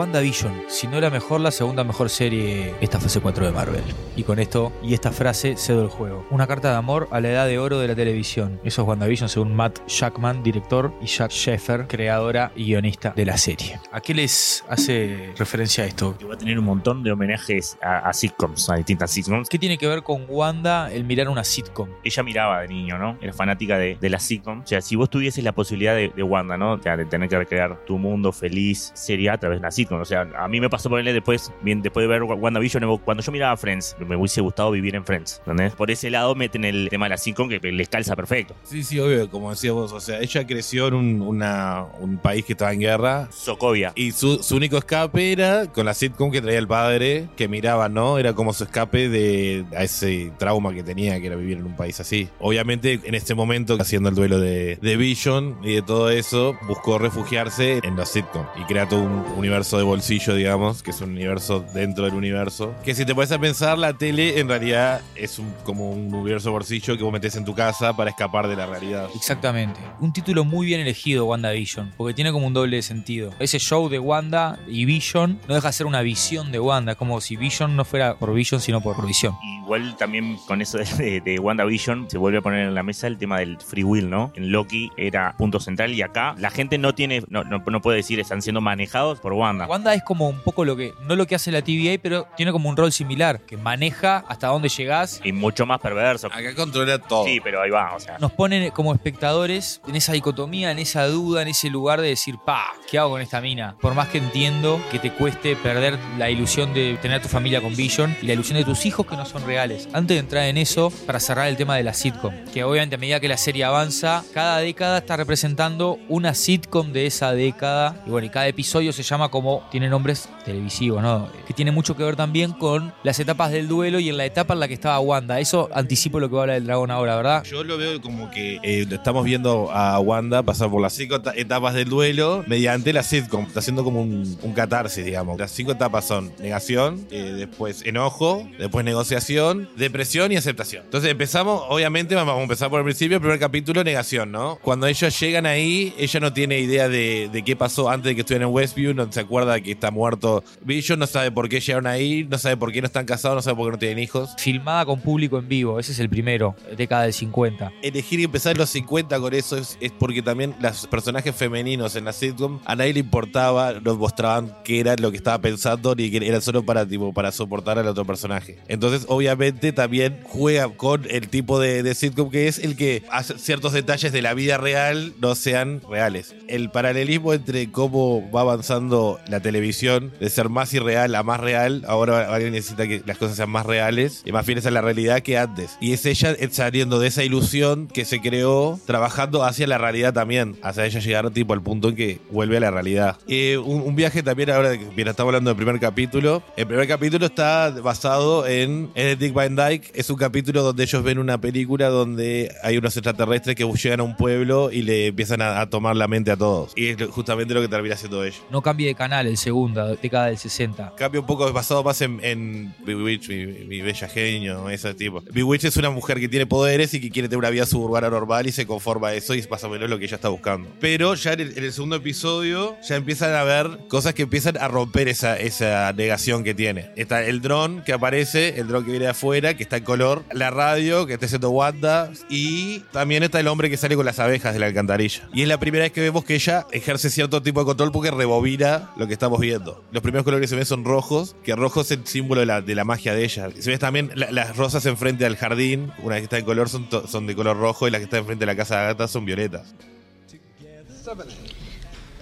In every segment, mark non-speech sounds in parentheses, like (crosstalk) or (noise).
WandaVision, si no la mejor, la segunda mejor serie esta fase 4 de Marvel. Y con esto y esta frase cedo el juego. Una carta de amor a la edad de oro de la televisión. Eso es WandaVision según Matt Jackman, director, y Jack Sheffer, creadora y guionista de la serie. ¿A qué les hace referencia esto? Que va a tener un montón de homenajes a, a sitcoms, a distintas sitcoms. ¿Qué tiene que ver con Wanda el mirar una sitcom? Ella miraba de niño, ¿no? Era fanática de, de la sitcom. O sea, si vos tuvieses la posibilidad de, de Wanda, ¿no? O sea, de tener que recrear tu mundo feliz, sería a través de una sitcom. O sea, a mí me pasó ponerle después, bien, después de ver WandaVision, cuando yo miraba Friends, me hubiese gustado vivir en Friends. ¿entendés? Por ese lado meten el tema de la sitcom que les calza perfecto. Sí, sí, obvio, como decías vos. O sea, ella creció en un, una- un país que estaba en guerra. Sokovia. Y su, su único escape era con la sitcom que traía el padre, que miraba, ¿no? Era como su escape de a ese trauma que tenía, que era vivir en un país así. Obviamente, en este momento, haciendo el duelo de, de Vision y de todo eso, buscó refugiarse en la sitcom y crea todo un universo de bolsillo, digamos, que es un universo dentro del universo. Que si te puedes a pensar, la tele en realidad es un, como un universo de bolsillo que vos metés en tu casa para escapar de la realidad. Exactamente. Un título muy bien elegido, WandaVision, porque tiene como un doble sentido. Ese show de Wanda y Vision no deja de ser una visión de Wanda, como si Vision no fuera por Vision, sino por visión. Igual también con eso de, de, de WandaVision se vuelve a poner en la mesa el tema del free will, ¿no? En Loki era punto central y acá la gente no tiene, no, no, no puede decir están siendo manejados por Wanda. Wanda es como un poco lo que, no lo que hace la TVA, pero tiene como un rol similar, que maneja hasta dónde llegás. Y mucho más perverso. Acá controla todo. Sí, pero ahí va, o sea. Nos ponen como espectadores en esa dicotomía, en esa duda, en ese lugar de decir, pa, ¿qué hago con esta mina? Por más que entiendo que te cueste perder la ilusión de tener tu familia con Vision y la ilusión de tus hijos que no son reales. Antes de entrar en eso, para cerrar el tema de la sitcom, que obviamente a medida que la serie avanza, cada década está representando una sitcom de esa década. Y bueno, y cada episodio se llama como, tiene nombres televisivos, ¿no? Que tiene mucho que ver también con las etapas del duelo y en la etapa en la que estaba Wanda. Eso anticipo lo que va a hablar el dragón ahora, ¿verdad? Yo lo veo como que eh, estamos viendo a Wanda pasar por las cinco eta- etapas del duelo mediante la sitcom. Está haciendo como un, un catarsis, digamos. Las cinco etapas son negación, eh, después enojo, después negociación, depresión y aceptación. Entonces empezamos, obviamente, vamos a empezar por el principio. El primer capítulo, negación, ¿no? Cuando ellos llegan ahí, ella no tiene idea de, de qué pasó antes de que estuvieran en Westview, no se acuerda que está muerto Vision, no sabe por qué llegaron ahí, no sabe por qué no están casados, no sabe por qué no tienen hijos. Filmada con público en vivo, ese es el primero, década del 50. elegir y empezar en los 50 con eso es, es porque también los personajes femeninos en la sitcom a nadie le importaba, nos mostraban qué era lo que estaba pensando ni que era solo para tipo para soportar al otro personaje. Entonces, obviamente, también juega con el tipo de, de sitcom que es el que hace ciertos detalles de la vida real no sean reales. El paralelismo entre cómo va avanzando la televisión de ser más irreal a más real, ahora alguien necesita que las cosas sean más reales y más fieles a la realidad que antes. Y es ella saliendo de esa ilusión que se creó, trabajando hacia la realidad también, hacia ella llegar tipo al punto en que vuelve a la realidad. Eh, un, viaje también, ahora bien, estamos hablando del primer capítulo, el primer capítulo está basado en, Dick Van Dyke, es un capítulo donde ellos ven una película donde hay unos extraterrestres que llegan a un pueblo y le empiezan a, a tomar la mente a todos. Y es justamente lo que termina haciendo ella. No cambie de canal, el segundo, década del 60. Cambia un poco basado más en, en Bewitch, mi, mi bella genio, ese tipo. Bewitch es una mujer que tiene poderes y que quiere tener una vida suburbana normal y se conforma a eso y es más o menos lo que ella está buscando. Pero ya en el, en el segundo episodio ya empiezan a ver cosas que empiezan a romper esa, esa negación que tiene. Está el dron que aparece, el dron que viene de afuera, que está en color, la radio que está haciendo Wanda y también está el hombre que sale con las abejas de la alcantarilla. Y es la primera vez que vemos que ella ejerce cierto tipo de control porque rebobina lo que estamos viendo. Los primeros colores que se ven son rojos, que rojo es el símbolo de la, de la magia de ella. Se ve también la- las rosas enfrente al jardín, una vez que está en color son, son de color rojo y las que están enfrente de la casa de Agatha son violetas.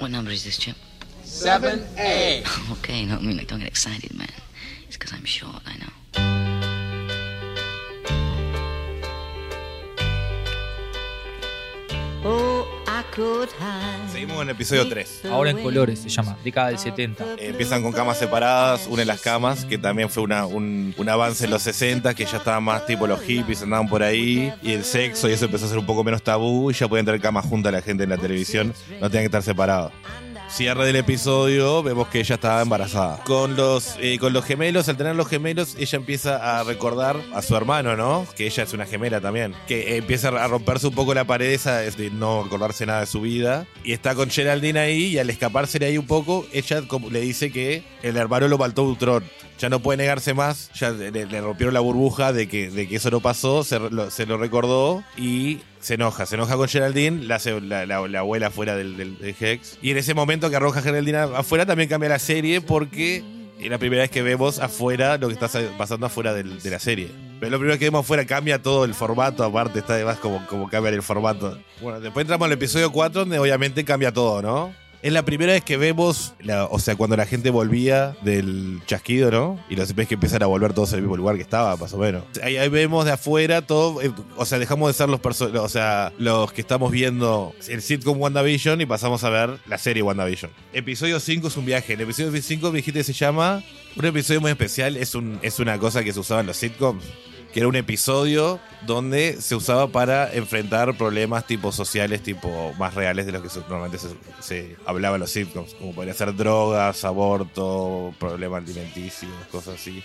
What number is this, Chip? 7A. (laughs) Okay, no, I mean, like, don't get excited, man. It's because I'm short, I know. Oh, I could hide. Seguimos con el episodio 3. Ahora en colores se llama, década del 70. Eh, empiezan con camas separadas, unen las camas, que también fue una- un, un avance en los 60, que ya estaban más tipo los hippies, andaban por ahí, y el sexo, y eso empezó a ser un poco menos tabú, y ya podían tener camas juntas la gente en la televisión, no tenían que estar separados. Cierre del episodio, vemos que ella estaba embarazada. Con los, eh, con los gemelos, al tener los gemelos, ella empieza a recordar a su hermano, ¿no? Que ella es una gemela también. Que empieza a romperse un poco la pared esa de no acordarse nada de su vida. Y está con Geraldine ahí, y al escaparse de ahí un poco, ella le dice que el hermano lo faltó Ultron. Ya no puede negarse más, ya le, rompieron la burbuja de que, de que eso no pasó, se, lo, recordó y se enoja, se enoja con Geraldine, la, hace la, la- la abuela afuera del, Hex. Y en ese momento que arroja a Geraldine afuera también cambia la serie porque es la primera vez que vemos afuera lo que está sa- pasando afuera de la serie. Pero lo primero que vemos afuera cambia todo el formato, aparte está además como, como cambia el formato. Bueno, después entramos al episodio 4 donde obviamente cambia todo, ¿no? Es la primera vez que vemos, o sea, cuando la gente volvía del chasquido, ¿no? Y los ves que empiezan a volver todos al mismo lugar que estaba, más o menos. Ahí, vemos de afuera todo, eh, o sea, dejamos de ser los o sea, los que estamos viendo el sitcom WandaVision y pasamos a ver la serie WandaVision. Episodio 5 es un viaje. El episodio 5 me dijiste se llama un episodio muy especial, es es una cosa que se usaba en los sitcoms que era un episodio donde se usaba para enfrentar problemas tipo sociales, tipo más reales de los que normalmente se, se hablaba en los sitcoms, como podría ser drogas, aborto, problemas alimenticios, cosas así.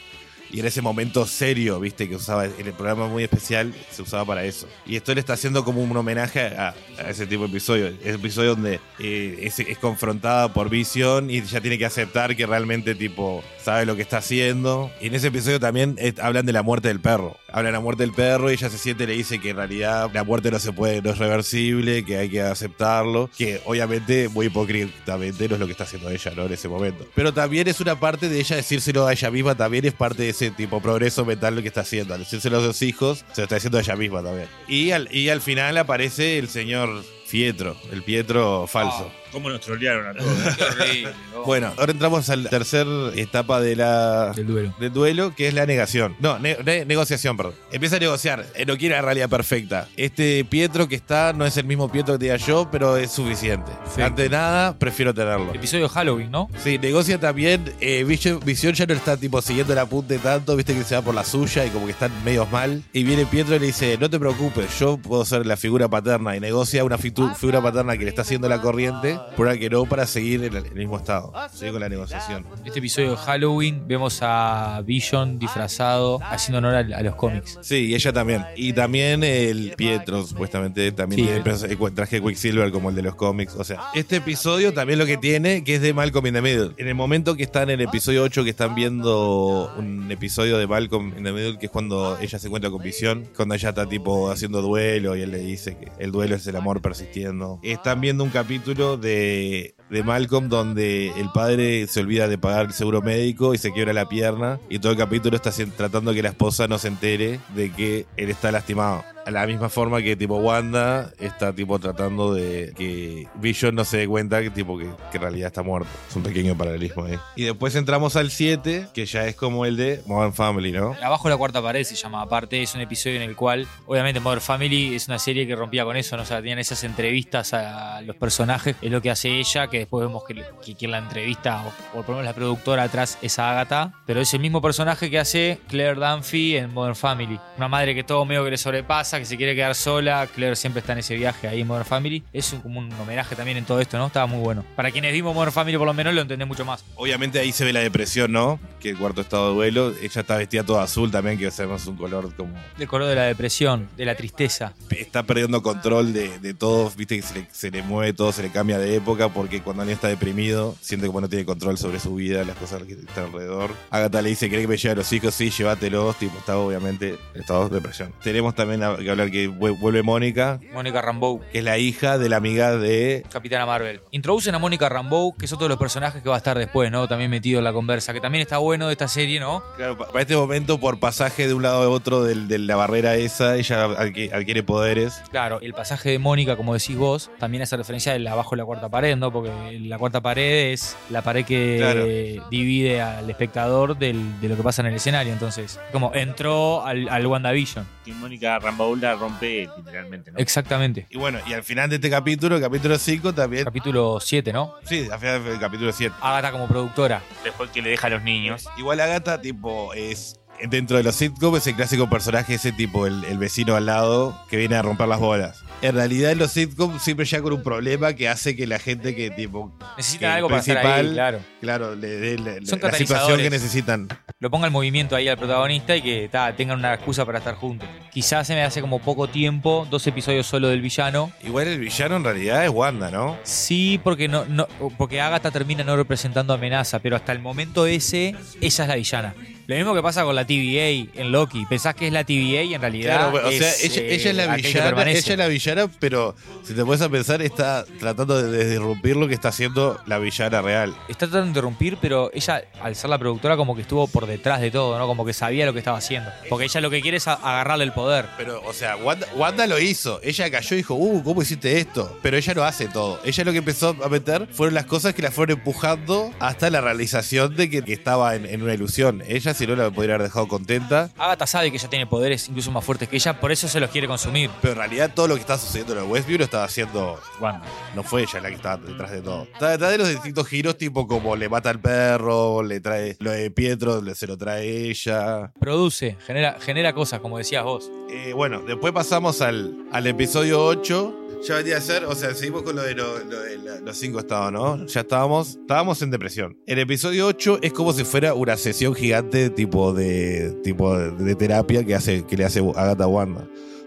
Y en ese momento serio, viste, que usaba en el programa muy especial, se usaba para eso. Y esto le está haciendo como un homenaje a, ese tipo de episodio. Es episodio donde eh, es, confrontada por Visión y ya tiene que aceptar que realmente, tipo, sabe lo que está haciendo. Y en ese episodio también eh, hablan de la muerte del perro. Hablan de la muerte del perro y ella se siente y le dice que en realidad la muerte no se puede, no es reversible, que hay que aceptarlo. Que obviamente, muy hipócritamente, no es lo que está haciendo ella, ¿no? En ese momento. Pero también es una parte de ella decírselo a ella misma, también es parte de ese tipo progreso mental lo que está haciendo. Al decírselo a los hijos, se lo está diciendo ella misma también. Y al, y al final aparece el señor Pietro, el Pietro falso. ¿Cómo nos trolearon a todos? (laughs) Qué horrible. ¿no? Bueno, ahora entramos a la tercera etapa de la, Del duelo. del duelo, que es la negación. No, ne- ne- negociación, perdón. Empieza a negociar. Eh, no quiere la realidad perfecta. Este Pietro que está no es el mismo Pietro que tenía yo, pero es suficiente. Sí. Ante nada, prefiero tenerlo. Episodio Halloween, ¿no? Sí, negocia también. Eh, Vision, Visión ya no está tipo siguiendo el apunte tanto, viste que se va por la suya y como que están medios mal. Y viene Pietro y le dice: No te preocupes, yo puedo ser la figura paterna. Y negocia una fitu- figura paterna que le está haciendo la corriente, la que no, para seguir en el, en el mismo estado. Sigue con la negociación. Este episodio de Halloween vemos a Vision disfrazado haciendo honor a, a los cómics. Sí, y ella también. Y también el Pietro, supuestamente, también Sí. tiene el perso- el traje de Quicksilver como el de los cómics. O sea, este episodio también lo que tiene, que es de Malcolm in the Middle. En el momento que están en el episodio 8, que están viendo un episodio de Malcolm in the Middle, que es cuando ella se encuentra con Visión, cuando ella está tipo haciendo duelo y él le dice que el duelo es el amor persistiendo. Están viendo un capítulo de, de Malcolm donde el padre se olvida de pagar el seguro médico y se quiebra la pierna y todo el capítulo está tratando que la esposa no se entere de que él está lastimado. A la misma forma que tipo Wanda está tipo tratando de que Vision no se dé cuenta que tipo que en realidad está muerto. Es un pequeño paralelismo ahí. Y después entramos al 7, que ya es como el de Modern Family, ¿no? Abajo la cuarta pared se llama. Aparte, es un episodio en el cual, obviamente, Modern Family es una serie que rompía con eso, ¿no? O sea, tenían esas entrevistas a los personajes, es lo que hace ella, que después vemos que, que quien la entrevista, o, o por lo menos la productora atrás, es Agatha. Pero es el mismo personaje que hace Claire Dunphy en Modern Family. Una madre que todo medio que le sobrepasa, que se quiere quedar sola. Claire siempre está en ese viaje ahí en Modern Family. Es un- como un homenaje también en todo esto, ¿no? Estaba muy bueno. Para quienes vimos Modern Family, por lo menos, lo entendés mucho más. Obviamente ahí se ve la depresión, ¿no? Que el cuarto estado de duelo. Ella está vestida toda azul también, que sabemos un color como El color de la depresión, de la tristeza. está perdiendo control de, de todo, viste que se le, se le mueve todo, se le cambia de época, porque cuando alguien está deprimido, siente como no tiene control sobre su vida, las cosas que están alrededor. Agatha le dice, ¿querés que me lleve a los hijos? Sí, llévatelos, tipo, está obviamente en estado de depresión. Tenemos también que hablar que vue- vuelve Mónica, Mónica Rambeau. que es la hija de la amiga de... Capitana Marvel. Introducen a Mónica Rambeau, que es otro de los personajes que va a estar después, ¿no? También metido en la conversa, que también está bueno de esta serie, ¿no? Claro, pa- para este momento, por pasaje de un lado a otro del- de la barrera esa, ella adqui- adquiere poderes. Claro, el pasaje de Mónica, como decís vos, también hace referencia al abajo de la cuarta pared, ¿no? Porque la cuarta pared es la pared que Claro. divide al espectador del- de lo que pasa en el escenario. Entonces, como entró al, al WandaVision. Que Mónica Rambaúl la rompe literalmente, ¿no? Exactamente. Y bueno, y al final de este capítulo, capítulo 5, también... Capítulo 7, ¿no? Sí, al final del capítulo 7. Agatha como productora. Después que le deja a los niños. Igual Agatha, tipo, es dentro de los sitcoms es el clásico personaje, ese tipo, el, el vecino al lado que viene a romper las bolas. En realidad en los sitcoms siempre llega con un problema que hace que la gente que tipo Necesitan que algo para estar ahí, claro. claro, le dé la, la- Son la situación que necesitan. Lo ponga en movimiento ahí al protagonista y que ta, tengan una excusa para estar juntos. Quizás se me hace como poco tiempo, dos episodios solo del villano. Igual el villano en realidad es Wanda, ¿no? Sí, porque no, no, porque Agatha termina no representando amenaza, pero hasta el momento ese, ella es la villana. Lo mismo que pasa con la TVA en Loki. Pensás que es la TVA y en realidad. Claro, o sea, ella, eh, ella es la que villana, ella es la villana, pero si te puedes a pensar, está tratando de disrumpir lo que está haciendo la villana real. Está tratando de interrumpir, pero ella, al ser la productora, como que estuvo por detrás de todo, ¿no? Como que sabía lo que estaba haciendo. Porque ella lo que quiere es agarrarle el poder. Pero, o sea, Wanda, Wanda lo hizo. Ella cayó y dijo, uh, ¿cómo hiciste esto? Pero ella no hace todo. Ella lo que empezó a meter fueron las cosas que la fueron empujando hasta la realización de que, que estaba en, en una ilusión. Ella, si no, la podría haber dejado contenta. Agatha sabe que ella tiene poderes incluso más fuertes que ella, por eso se los quiere consumir. Pero en realidad todo lo que estaba sucediendo en el Westview lo estaba haciendo Wanda. No fue ella la que estaba detrás de todo. Está detrás de los distintos giros, tipo como le mata al perro, le trae lo de Pietro, se lo trae ella. Produce, genera, genera cosas, como decías vos. Eh, bueno, después pasamos al, al episodio 8. Ya vendría a ser, o sea, seguimos con lo de, los cinco estados, ¿no? Ya estábamos, estábamos en depresión. El episodio 8 es como si fuera una sesión gigante tipo de, tipo de, de terapia que, hace, que le hace Agatha Wanda.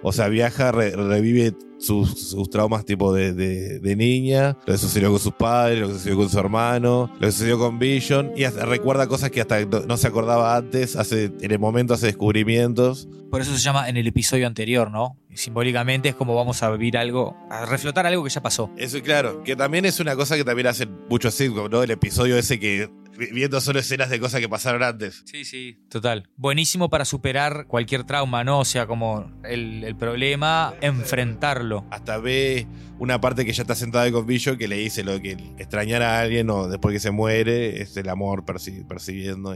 O sea, viaja, re- revive sus, sus traumas tipo de, de- de niña, lo que sucedió con sus padres, lo que sucedió con su hermano, lo que sucedió con Vision, y hasta recuerda cosas que hasta no, se acordaba antes, hace, en el momento hace descubrimientos. Por eso se llama en el episodio anterior, ¿no? Simbólicamente es como vamos a vivir algo, a reflotar algo que ya pasó. Eso, claro, que también es una cosa que también hacen muchos sitcoms, ¿no? El episodio ese que viendo solo escenas de cosas que pasaron antes. Sí, sí. Total. Buenísimo para superar cualquier trauma, ¿no? O sea, como el, el problema, enfrentarlo. Hasta ve una parte que ya está sentada con Vision que le dice lo de que extrañar a alguien o después que se muere es el amor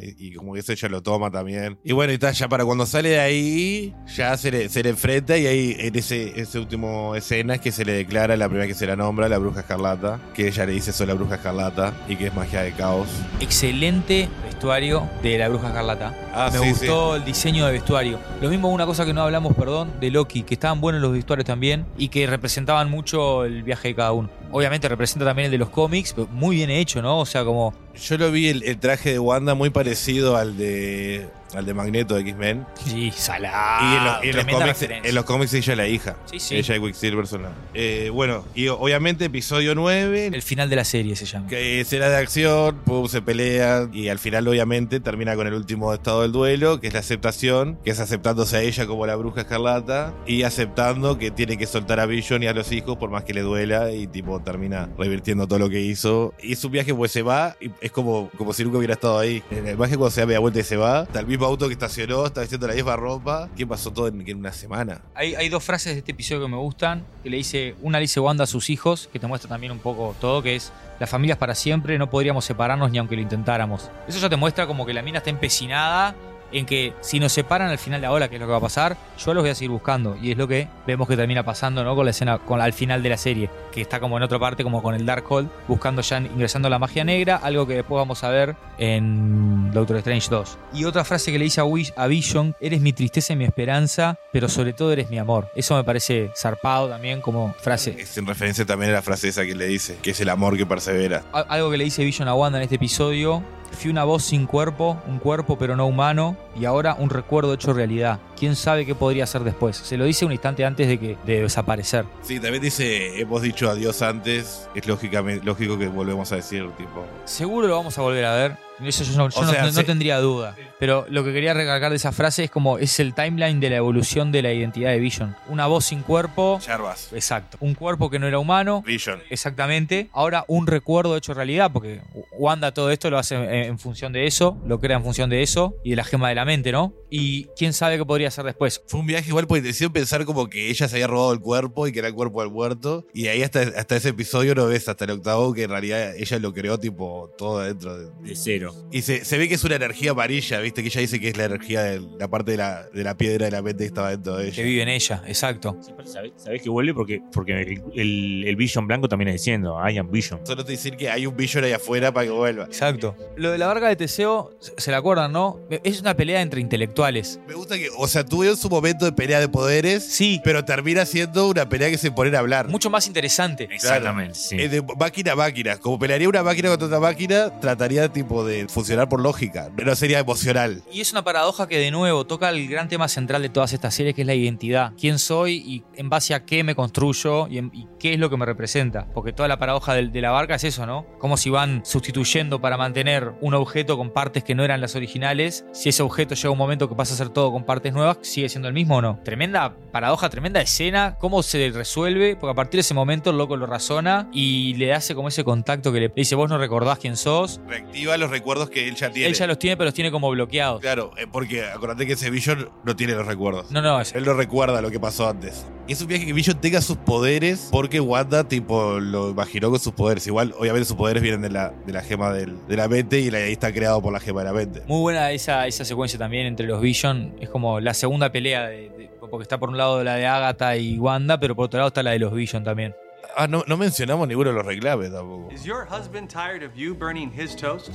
y, y como que eso ella lo toma también. Y bueno, y está, ya para cuando sale de ahí, ya se le, se le enfrenta y ahí en ese, ese último escena es que se le declara la primera que se la nombra, la bruja escarlata, que ella le dice soy la bruja escarlata y que es magia de caos. Excelente vestuario de la bruja escarlata. Ah, Me sí, gustó el diseño de vestuario. Lo mismo una cosa que no hablamos, perdón, de Loki, que estaban buenos los vestuarios también y que representaban mucho el viaje de cada uno. Obviamente representa también el de los cómics, pero muy bien hecho, ¿no? O sea, como Yo lo vi el, el traje de Wanda muy parecido al de al de Magneto de X-Men. sí, salado. y en, lo- y en los cómics, en los cómics ella es la hija. Sí, sí. Ella es Quicksilver son la- Eh, bueno, y obviamente episodio 9, El final de la serie se llama. que escena de acción, pum, se pelean y al final obviamente termina con el último estado del duelo, que es la aceptación, que es aceptándose a ella como la bruja escarlata y aceptando que tiene que soltar a Vision y a los hijos por más que le duela y tipo termina revirtiendo todo lo que hizo. Y es un viaje pues se va y es como, como si nunca hubiera estado ahí. En el viaje cuando se da media vuelta y se va, está el mismo auto que estacionó, está vistiendo la misma ropa. ¿Qué pasó todo en, una semana? Hay, hay dos frases de este episodio que me gustan, que le dice, una le dice Wanda a sus hijos, que te muestra también un poco todo, que es, la familia es para siempre, no podríamos separarnos ni aunque lo intentáramos. Eso ya te muestra como que la mina está empecinada en que si nos separan al final de la ola, que es lo que va a pasar, yo los voy a seguir buscando. Y es lo que vemos que termina pasando, ¿no? Con la escena, con, al final de la serie, que está como en otra parte, como con el Darkhold, buscando ya, ingresando a la magia negra, algo que después vamos a ver en Doctor Strange 2. Y otra frase que le dice a, Wish- a Vision, eres mi tristeza y mi esperanza, pero sobre todo eres mi amor. Eso me parece zarpado también como frase. Es en referencia también a la frase esa que le dice, que es el amor que persevera. Al- Algo que le dice Vision a Wanda en este episodio. Fui una voz sin cuerpo, un cuerpo pero no humano, y ahora un recuerdo hecho realidad. ¿Quién sabe qué podría ser después? Se lo dice un instante antes de que de desaparecer. Sí, también dice, hemos dicho adiós antes, es lógicamente, lógico que volvemos a decir, tipo. Seguro lo vamos a volver a ver. Eso yo, no, yo tendría duda. Pero lo que quería recalcar de esa frase es como es el timeline de la evolución de la identidad de Vision. Una voz sin cuerpo. Jarvas, Exacto. Un cuerpo que no era humano. Vision. Exactamente. Ahora un recuerdo hecho realidad, porque Wanda todo esto lo hace en, en función de eso, lo crea en función de eso y de la gema de la mente, ¿no? Y quién sabe qué podría ser después. Fue un viaje igual por intención pensar como que ella se había robado el cuerpo y que era el cuerpo del muerto. Y ahí hasta, hasta ese episodio no ves, hasta el octavo, que en realidad ella lo creó tipo todo adentro. de- De cero. Y se, se ve que es una energía amarilla, viste, que ella dice que es la energía de la parte de la, de la piedra de la mente que estaba dentro de Que ella. vive en ella, exacto. Sí, pero ¿Sabés, sabés que vuelve? Porque, porque el, el, el Vision blanco también es diciendo, I am Vision. Solo te decir que hay un Vision ahí afuera para que vuelva. Exacto. Lo de la barca de Teseo, se la acuerdan, ¿no? Es una pelea entre intelectuales. Me gusta que, o sea, tuvieron su momento de pelea de poderes, Sí, pero termina siendo una pelea que se ponen a hablar. mucho más interesante. Exactamente, sí. Es de máquina a máquina. Como pelearía una máquina contra otra máquina, trataría tipo de funcionar por lógica. No sería emocional. Y es una paradoja que de nuevo toca el gran tema central de todas estas series, que es la identidad. ¿Quién soy y en base a qué me construyo y, en- y qué es lo que me representa? Porque toda la paradoja del- de, la barca es eso, ¿no? Como si van sustituyendo para mantener un objeto con partes que no eran las originales. Si ese objeto llega un momento que pasa a ser todo con partes nuevas, ¿sigue siendo el mismo o no? Tremenda paradoja, tremenda escena. ¿Cómo se resuelve? Porque a partir de ese momento el loco lo razona y le hace como ese contacto que le dice, vos no recordás quién sos. Reactiva los recuerdos que él ya tiene. Él ya los tiene, pero los tiene como bloqueados. Claro, eh, porque acordate que ese Vision no tiene los recuerdos. No, no, es- Él no recuerda lo que pasó antes. Es un viaje que Vision tenga sus poderes porque Wanda, tipo, lo imaginó con sus poderes. Igual, obviamente, sus poderes vienen de la, de la gema del- de la mente y la- ahí está creado por la gema de la mente. Muy buena esa, esa secuencia también entre los Vision. Es como la segunda pelea, de- de- porque está por un lado la de Agatha y Wanda, pero por otro lado está la de los Vision también. Ah, no, no mencionamos ninguno de los reclames tampoco. Is your husband tired of you burning his toast?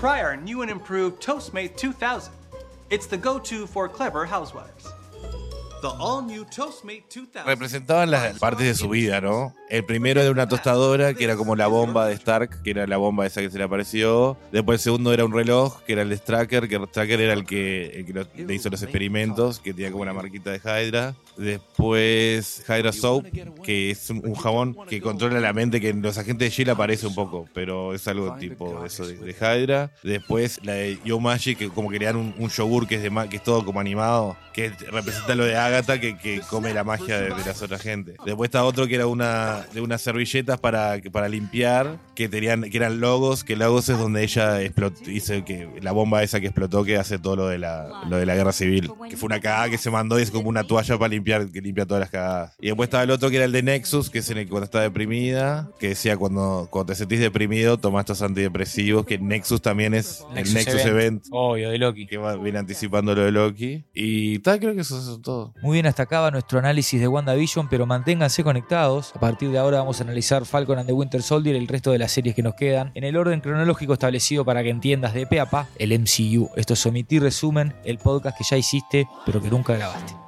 Try our new and improved Toastmate 2000. It's the go to for clever housewives. Representaban las partes de su vida, ¿no? El primero era una tostadora, que era como la bomba de Stark, que era la bomba esa que se le apareció. Después el segundo era un reloj, que era el de Stracker, que el Stracker era el que, el que lo- le hizo los experimentos, que tenía como una marquita de Hydra. Después Hydra Soap, que es un, jabón que controla la mente, que en los agentes de Shield aparece un poco, pero es algo tipo eso de, de Hydra. Después la de Yo Magic, que como crean un, un yogur que es, de, que es todo como animado, que representa lo de Agatha, que, que come la magia de, de las otras gente. Después está otro que era una de unas servilletas para, para limpiar, que tenían que eran logos, que logos es donde ella explotó, hizo que la bomba esa que explotó que hace todo lo de la, lo de la guerra civil, que fue una cagada que se mandó y es como una toalla para limpiar, que limpia todas las cagadas. Y después estaba el otro que era el de Nexus, que es en el que cuando está deprimida, que decía cuando, cuando te sentís deprimido, toma estos antidepresivos, que Nexus también es el Nexus Event. Obvio, de Loki. que va, viene anticipando lo de Loki. Y tal, creo que eso es todo. Muy bien, hasta acá va nuestro análisis de WandaVision, pero manténganse conectados. A partir de ahora vamos a analizar Falcon and the Winter Soldier y el resto de las series que nos quedan en el orden cronológico establecido para que entiendas de pe a pa el MCU. Esto es Omitir Resumen, el podcast que ya hiciste, pero que nunca grabaste.